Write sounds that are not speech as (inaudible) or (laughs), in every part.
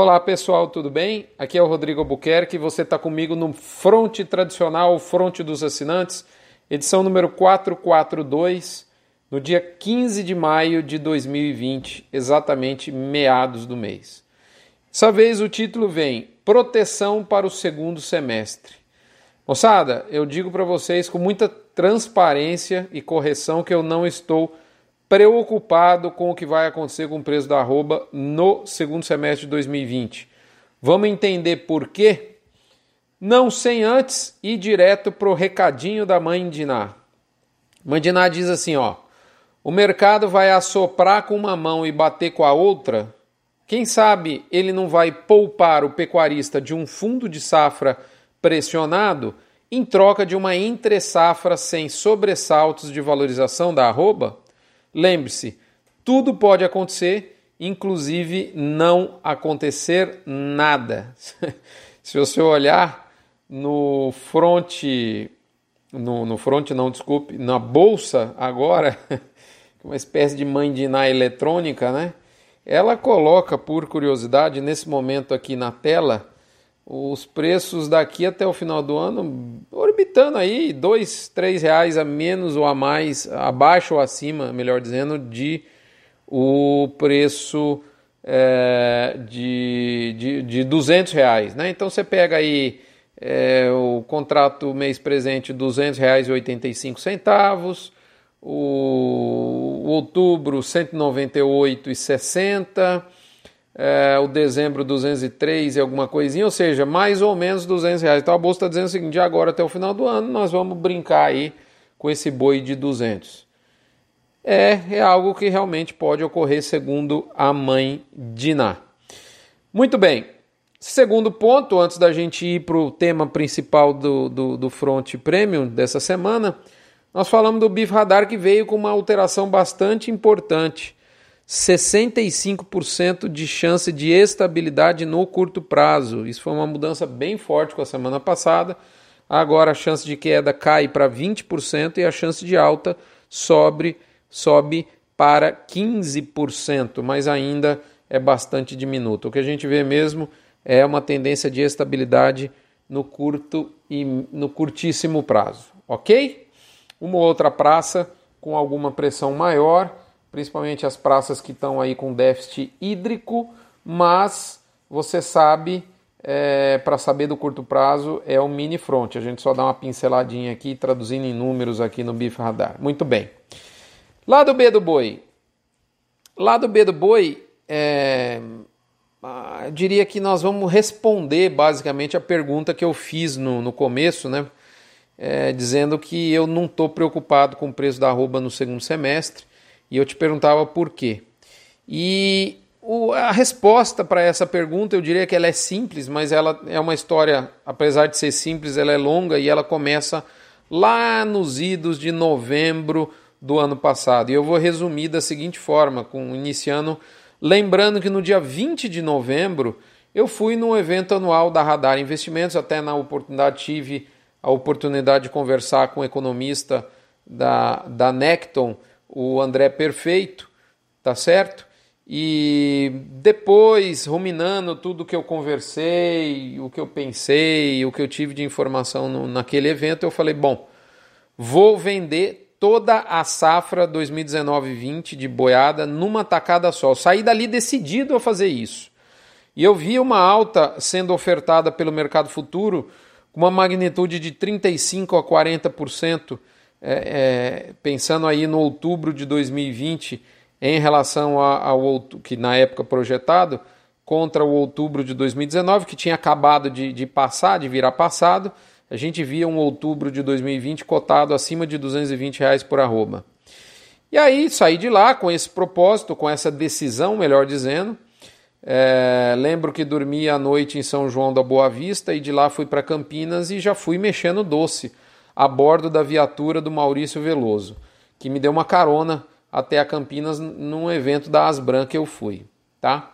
Olá pessoal, tudo bem? Aqui é o Rodrigo Albuquerque e você está comigo no Fronte Tradicional, Fronte dos Assinantes, edição número 442, no dia 15 de maio de 2020, exatamente meados do mês. Dessa vez o título vem Proteção para o segundo semestre. Moçada, eu digo para vocês com muita transparência e correção que eu não estou preocupado com o que vai acontecer com o preço da arroba no segundo semestre de 2020. Vamos entender por quê? Não sem antes ir direto para o recadinho da mãe Diná. Mãe Diná diz assim, ó, o mercado vai assoprar com uma mão e bater com a outra? Quem sabe ele não vai poupar o pecuarista de um fundo de safra pressionado em troca de uma entre safra sem sobressaltos de valorização da arroba? Lembre-se, tudo pode acontecer, inclusive não acontecer nada. (laughs) Se você olhar no front, no, no front não, desculpe, na bolsa agora, (laughs) uma espécie de mãe de Iná eletrônica, né? Ela coloca, por curiosidade, nesse momento aqui na tela, os preços daqui até o final do ano orbitando aí dois, três reais a menos ou a mais, abaixo ou acima, melhor dizendo, de o preço é, de, de, de 200 reais, né? Então você pega aí é, o contrato mês presente 200 reais e 85 centavos, o, o outubro 198,60 é, o dezembro 203 e alguma coisinha, ou seja, mais ou menos 200 reais. Então a bolsa está dizendo o seguinte: de agora até o final do ano nós vamos brincar aí com esse boi de 200. É, é algo que realmente pode ocorrer, segundo a mãe Diná. Muito bem. Segundo ponto, antes da gente ir para o tema principal do, do, do Front Premium dessa semana, nós falamos do BIF Radar que veio com uma alteração bastante importante. 65% de chance de estabilidade no curto prazo. Isso foi uma mudança bem forte com a semana passada. Agora a chance de queda cai para 20% e a chance de alta sobe, sobe para 15%, mas ainda é bastante diminuto. O que a gente vê mesmo é uma tendência de estabilidade no curto e no curtíssimo prazo, ok? Uma outra praça com alguma pressão maior principalmente as praças que estão aí com déficit hídrico, mas você sabe, é, para saber do curto prazo, é o mini front. A gente só dá uma pinceladinha aqui, traduzindo em números aqui no BIF Radar. Muito bem. Lado B do boi. Lado B do boi, é, ah, eu diria que nós vamos responder basicamente a pergunta que eu fiz no, no começo, né? É, dizendo que eu não estou preocupado com o preço da arroba no segundo semestre e eu te perguntava por quê. E o, a resposta para essa pergunta, eu diria que ela é simples, mas ela é uma história, apesar de ser simples, ela é longa e ela começa lá nos idos de novembro do ano passado. E eu vou resumir da seguinte forma, com iniciando lembrando que no dia 20 de novembro eu fui no evento anual da Radar Investimentos, até na oportunidade tive a oportunidade de conversar com o um economista da, da Necton, o André Perfeito, tá certo? E depois, ruminando tudo que eu conversei, o que eu pensei, o que eu tive de informação no, naquele evento, eu falei: bom, vou vender toda a safra 2019-20 de boiada numa tacada só. Eu saí dali decidido a fazer isso. E eu vi uma alta sendo ofertada pelo mercado futuro com uma magnitude de 35 a 40% é, é, pensando aí no outubro de 2020 em relação ao que na época projetado contra o outubro de 2019 que tinha acabado de, de passar, de virar passado, a gente via um outubro de 2020 cotado acima de 220 reais por arroba. E aí saí de lá com esse propósito, com essa decisão, melhor dizendo. É, lembro que dormi à noite em São João da Boa Vista e de lá fui para Campinas e já fui mexendo doce a bordo da viatura do Maurício Veloso, que me deu uma carona até a Campinas num evento da Asbran que eu fui, tá?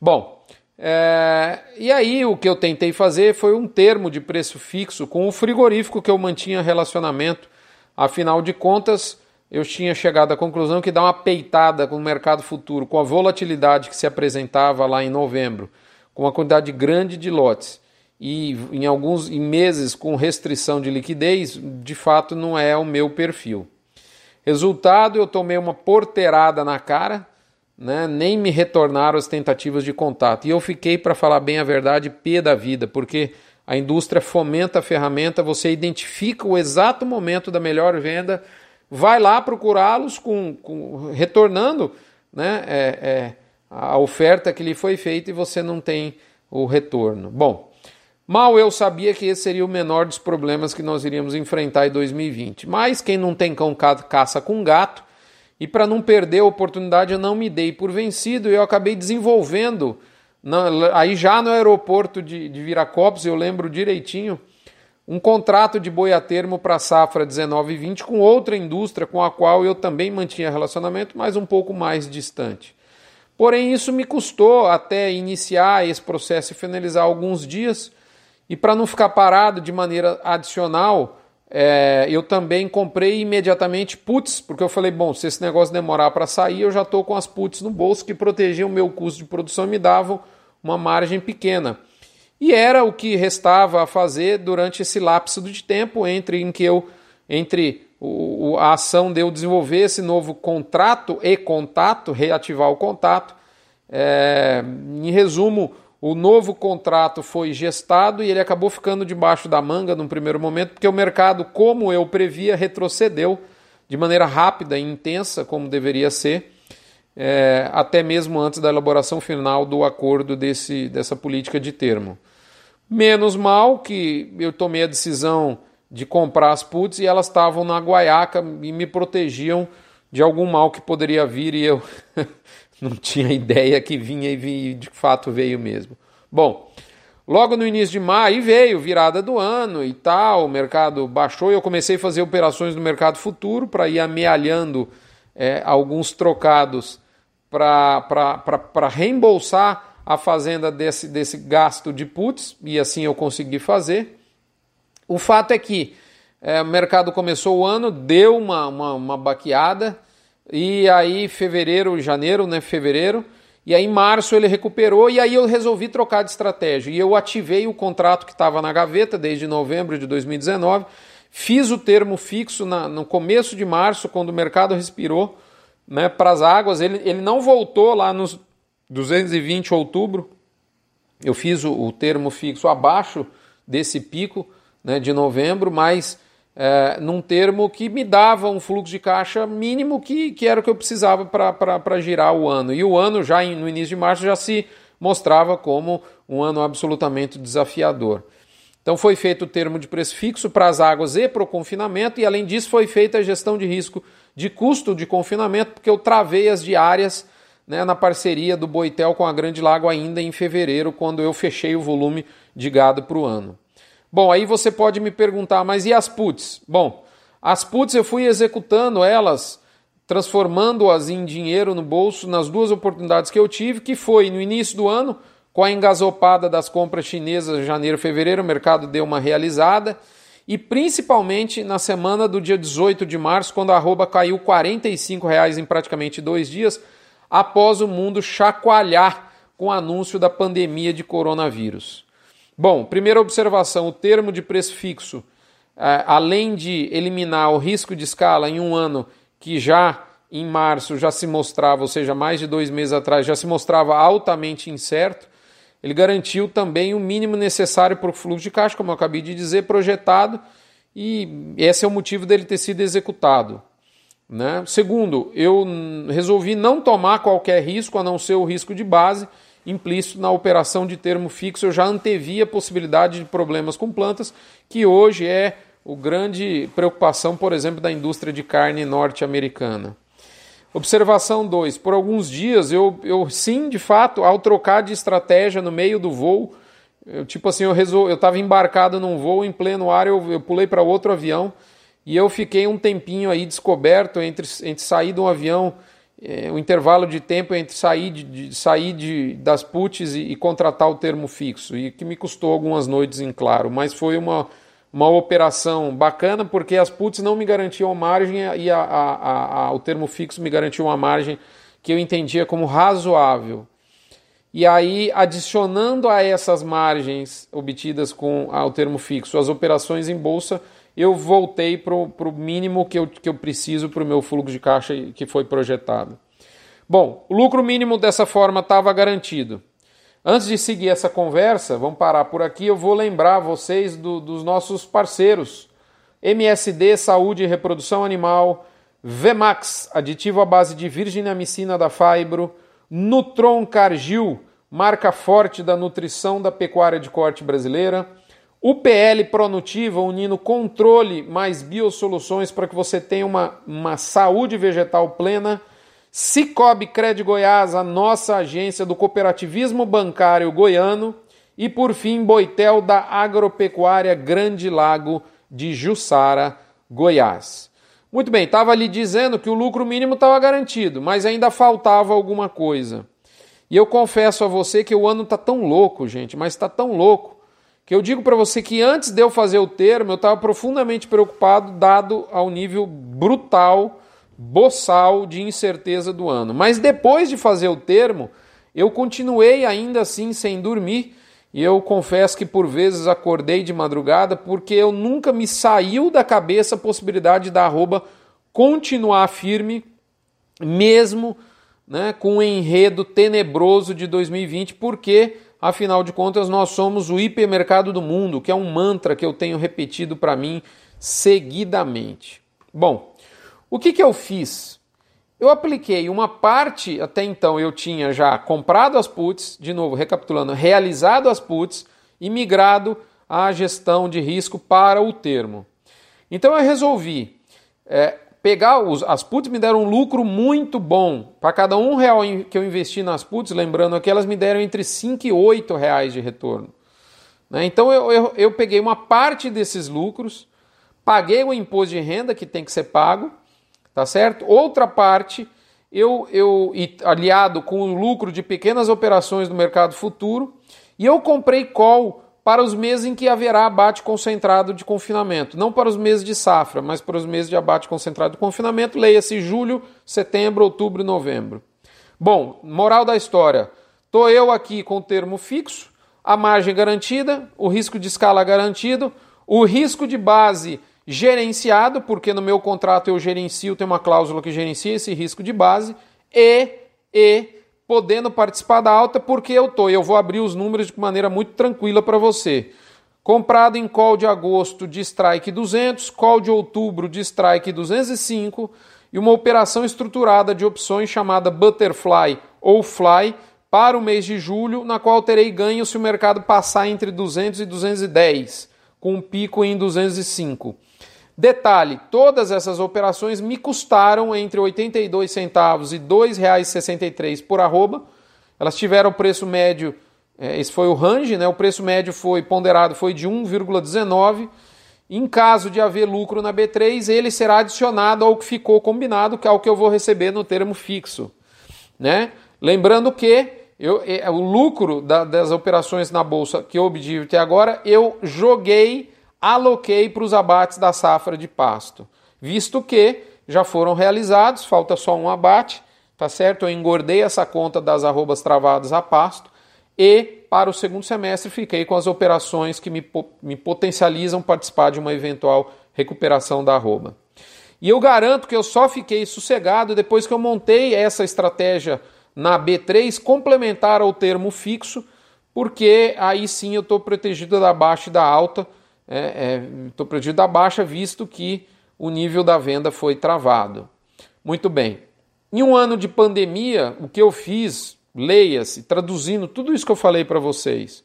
Bom, é, e aí o que eu tentei fazer foi um termo de preço fixo com o frigorífico que eu mantinha relacionamento. Afinal de contas, eu tinha chegado à conclusão que dá uma peitada com o mercado futuro, com a volatilidade que se apresentava lá em novembro, com uma quantidade grande de lotes e em alguns em meses com restrição de liquidez, de fato não é o meu perfil. Resultado, eu tomei uma porteirada na cara, né? nem me retornaram as tentativas de contato. E eu fiquei, para falar bem a verdade, pé da vida, porque a indústria fomenta a ferramenta, você identifica o exato momento da melhor venda, vai lá procurá-los com, com, retornando né? É, é, a oferta que lhe foi feita e você não tem o retorno. Bom, mal eu sabia que esse seria o menor dos problemas que nós iríamos enfrentar em 2020. Mas quem não tem cão caça com gato, e para não perder a oportunidade eu não me dei por vencido e eu acabei desenvolvendo, na, aí já no aeroporto de, de Viracopos, eu lembro direitinho, um contrato de boi a termo para a safra 19 e 20 com outra indústria com a qual eu também mantinha relacionamento, mas um pouco mais distante. Porém, isso me custou até iniciar esse processo e finalizar alguns dias. E para não ficar parado de maneira adicional, é, eu também comprei imediatamente puts, porque eu falei, bom, se esse negócio demorar para sair, eu já estou com as puts no bolso que protegiam o meu custo de produção e me davam uma margem pequena. E era o que restava a fazer durante esse lapso de tempo entre em que eu entre o, a ação de eu desenvolver esse novo contrato e contato, reativar o contato. É, em resumo, o novo contrato foi gestado e ele acabou ficando debaixo da manga num primeiro momento, porque o mercado, como eu previa, retrocedeu de maneira rápida e intensa, como deveria ser, é, até mesmo antes da elaboração final do acordo desse, dessa política de termo. Menos mal que eu tomei a decisão de comprar as puts e elas estavam na guaiaca e me protegiam de algum mal que poderia vir e eu (laughs) não tinha (laughs) ideia que vinha e de fato veio mesmo. Bom, logo no início de maio veio virada do ano e tal, o mercado baixou e eu comecei a fazer operações no mercado futuro para ir amealhando é, alguns trocados para reembolsar a fazenda desse, desse gasto de puts e assim eu consegui fazer. O fato é que é, o mercado começou o ano, deu uma, uma, uma baqueada, e aí fevereiro, janeiro, né, fevereiro, e aí em março ele recuperou, e aí eu resolvi trocar de estratégia. E eu ativei o contrato que estava na gaveta desde novembro de 2019, fiz o termo fixo na, no começo de março, quando o mercado respirou né, para as águas. Ele, ele não voltou lá nos 220 outubro, eu fiz o, o termo fixo abaixo desse pico, né, de novembro, mas é, num termo que me dava um fluxo de caixa mínimo que, que era o que eu precisava para girar o ano. E o ano, já no início de março, já se mostrava como um ano absolutamente desafiador. Então foi feito o termo de preço fixo para as águas e para o confinamento, e além disso foi feita a gestão de risco de custo de confinamento, porque eu travei as diárias né, na parceria do Boitel com a Grande Lago ainda em fevereiro, quando eu fechei o volume de gado para o ano. Bom, aí você pode me perguntar, mas e as puts? Bom, as puts eu fui executando elas, transformando-as em dinheiro no bolso nas duas oportunidades que eu tive, que foi no início do ano, com a engasopada das compras chinesas janeiro e fevereiro, o mercado deu uma realizada, e principalmente na semana do dia 18 de março, quando a arroba caiu 45 reais em praticamente dois dias, após o mundo chacoalhar com o anúncio da pandemia de coronavírus. Bom, primeira observação: o termo de preço fixo, é, além de eliminar o risco de escala em um ano que já em março já se mostrava, ou seja, mais de dois meses atrás, já se mostrava altamente incerto, ele garantiu também o mínimo necessário para o fluxo de caixa, como eu acabei de dizer, projetado, e esse é o motivo dele ter sido executado. Né? Segundo, eu resolvi não tomar qualquer risco, a não ser o risco de base, implícito na operação de termo fixo, eu já antevia a possibilidade de problemas com plantas, que hoje é o grande preocupação, por exemplo, da indústria de carne norte-americana. Observação 2. Por alguns dias, eu, eu sim, de fato, ao trocar de estratégia no meio do voo, eu, tipo assim, eu estava embarcado num voo em pleno ar, eu, eu pulei para outro avião e eu fiquei um tempinho aí descoberto entre, entre sair de um avião é, o intervalo de tempo entre sair, de, de sair de, das puts e, e, contratar o termo fixo, e que me custou algumas noites em claro, mas foi uma, uma operação bacana porque as puts não me garantiam margem e a, a, a, o termo fixo me garantiu uma margem que eu entendia como razoável. e aí adicionando a essas margens obtidas com o termo fixo as operações em bolsa, eu voltei para o mínimo que eu, que eu preciso para o meu fluxo de caixa que foi projetado. Bom, o lucro mínimo dessa forma estava garantido. Antes de seguir essa conversa, vamos parar por aqui, eu vou lembrar vocês do, dos nossos parceiros. MSD Saúde e Reprodução Animal, Vemax, aditivo à base de virginamicina da Fibro, Nutron Cargill, marca forte da nutrição da pecuária de corte brasileira, UPL Pronutiva, unindo controle mais biosoluções para que você tenha uma, uma saúde vegetal plena, Cicobi Cred Goiás, a nossa agência do cooperativismo bancário goiano, e por fim Boitel da Agropecuária Grande Lago de Jussara, Goiás. Muito bem, estava ali dizendo que o lucro mínimo estava garantido, mas ainda faltava alguma coisa. E eu confesso a você que o ano está tão louco, gente, mas está tão louco, que eu digo para você que antes de eu fazer o termo, eu estava profundamente preocupado, dado ao nível brutal, boçal de incerteza do ano. Mas depois de fazer o termo, eu continuei ainda assim sem dormir e eu confesso que por vezes acordei de madrugada porque eu nunca me saiu da cabeça a possibilidade da arroba continuar firme, mesmo né, com o enredo tenebroso de 2020, porque, afinal de contas, nós somos o hipermercado do mundo, que é um mantra que eu tenho repetido para mim seguidamente. Bom, o que, que eu fiz? Eu apliquei uma parte, até então eu tinha já comprado as puts, de novo, recapitulando, realizado as puts e migrado a gestão de risco para o termo. Então eu resolvi é, pegar os, as puts me deram um lucro muito bom. Para cada um real que eu investi nas puts, lembrando que elas me deram entre 5 e 8 reais de retorno. Né? Então eu, eu, eu peguei uma parte desses lucros, paguei o imposto de renda que tem que ser pago tá certo? Outra parte, eu, eu aliado com o lucro de pequenas operações no mercado futuro, e eu comprei call para os meses em que haverá abate concentrado de confinamento, não para os meses de safra, mas para os meses de abate concentrado de confinamento, leia-se julho, setembro, outubro e novembro. Bom, moral da história, tô eu aqui com o termo fixo, a margem garantida, o risco de escala garantido, o risco de base gerenciado, porque no meu contrato eu gerencio, tem uma cláusula que gerencia esse risco de base, e, e podendo participar da alta, porque eu tô, eu vou abrir os números de maneira muito tranquila para você. Comprado em call de agosto de strike 200, call de outubro de strike 205 e uma operação estruturada de opções chamada Butterfly ou Fly para o mês de julho, na qual terei ganho se o mercado passar entre 200 e 210, com um pico em 205. Detalhe: todas essas operações me custaram entre 82 centavos e R$ 2,63 por arroba. Elas tiveram preço médio, é, esse foi o range, né? O preço médio foi ponderado foi de 1,19. Em caso de haver lucro na B3, ele será adicionado ao que ficou combinado, que é o que eu vou receber no termo fixo, né? Lembrando que eu, é, o lucro da, das operações na bolsa que eu obtive até agora, eu joguei aloquei para os abates da safra de pasto, visto que já foram realizados, falta só um abate, tá certo? Eu engordei essa conta das arrobas travadas a pasto e para o segundo semestre fiquei com as operações que me, me potencializam participar de uma eventual recuperação da arroba. E eu garanto que eu só fiquei sossegado depois que eu montei essa estratégia na B3 complementar ao termo fixo, porque aí sim eu estou protegido da baixa e da alta estou é, é, protegido da baixa, visto que o nível da venda foi travado. Muito bem. Em um ano de pandemia, o que eu fiz, leia-se, traduzindo tudo isso que eu falei para vocês,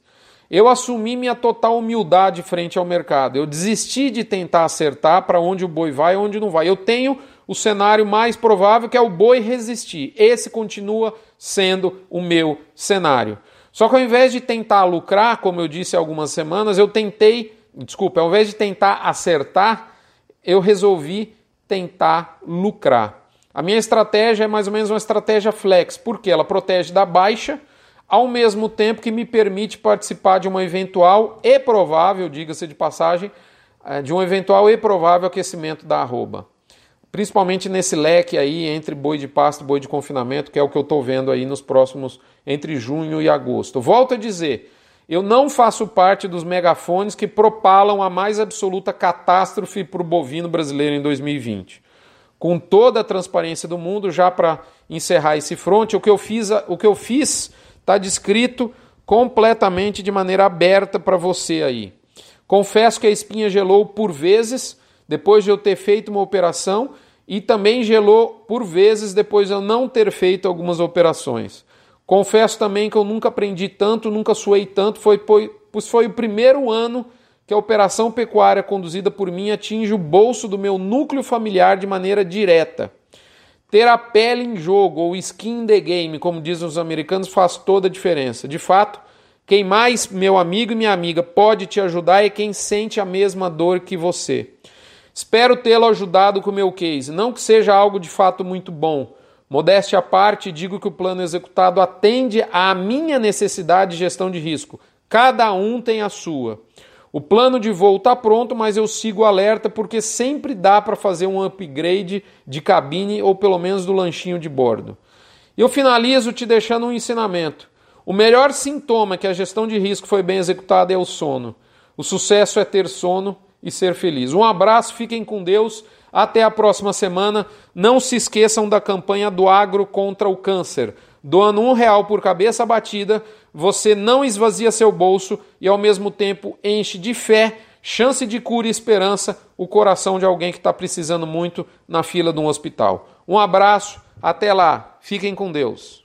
eu assumi minha total humildade frente ao mercado. Eu desisti de tentar acertar para onde o boi vai e onde não vai. Eu tenho o cenário mais provável que é o boi resistir. Esse continua sendo o meu cenário. Só que ao invés de tentar lucrar, como eu disse há algumas semanas, eu tentei desculpa, ao invés de tentar acertar, eu resolvi tentar lucrar. A minha estratégia é mais ou menos uma estratégia flex, porque ela protege da baixa, ao mesmo tempo que me permite participar de uma eventual e provável, diga-se de passagem, eh, de um eventual e provável aquecimento da arroba. principalmente nesse leque aí entre boi de pasto e boi de confinamento, que é o que eu estou vendo aí nos próximos, entre junho e agosto. Volto a dizer, eu não faço parte dos megafones que propalam a mais absoluta catástrofe para o bovino brasileiro em 2020. Com toda a transparência do mundo, já para encerrar esse fronte, o que eu fiz, o que eu fiz está descrito completamente de maneira aberta para você aí. Confesso que a espinha gelou por vezes depois de eu ter feito uma operação e também gelou por vezes depois de eu não ter feito algumas operações. Confesso também que eu nunca aprendi tanto, nunca suei tanto, foi, pois foi o primeiro ano que a operação pecuária conduzida por mim atinge o bolso do meu núcleo familiar de maneira direta. Ter a pele em jogo, ou skin in the game, como dizem os americanos, faz toda a diferença. De fato, quem mais, meu amigo e minha amiga, pode te ajudar é quem sente a mesma dor que você. Espero tê-lo ajudado com o meu case. Não que seja algo de fato muito bom. Modéstia à parte, digo que o plano executado atende à minha necessidade de gestão de risco. Cada um tem a sua. O plano de voo está pronto, mas eu sigo alerta porque sempre dá para fazer um upgrade de cabine ou pelo menos do lanchinho de bordo. Eu finalizo te deixando um ensinamento. O melhor sintoma que a gestão de risco foi bem executada é o sono. O sucesso é ter sono e ser feliz. Um abraço, fiquem com Deus. Até a próxima semana. Não se esqueçam da campanha do Agro contra o Câncer. Doando um real por cabeça batida, você não esvazia seu bolso e ao mesmo tempo enche de fé, chance de cura e esperança o coração de alguém que está precisando muito na fila de um hospital. Um abraço, até lá, fiquem com Deus.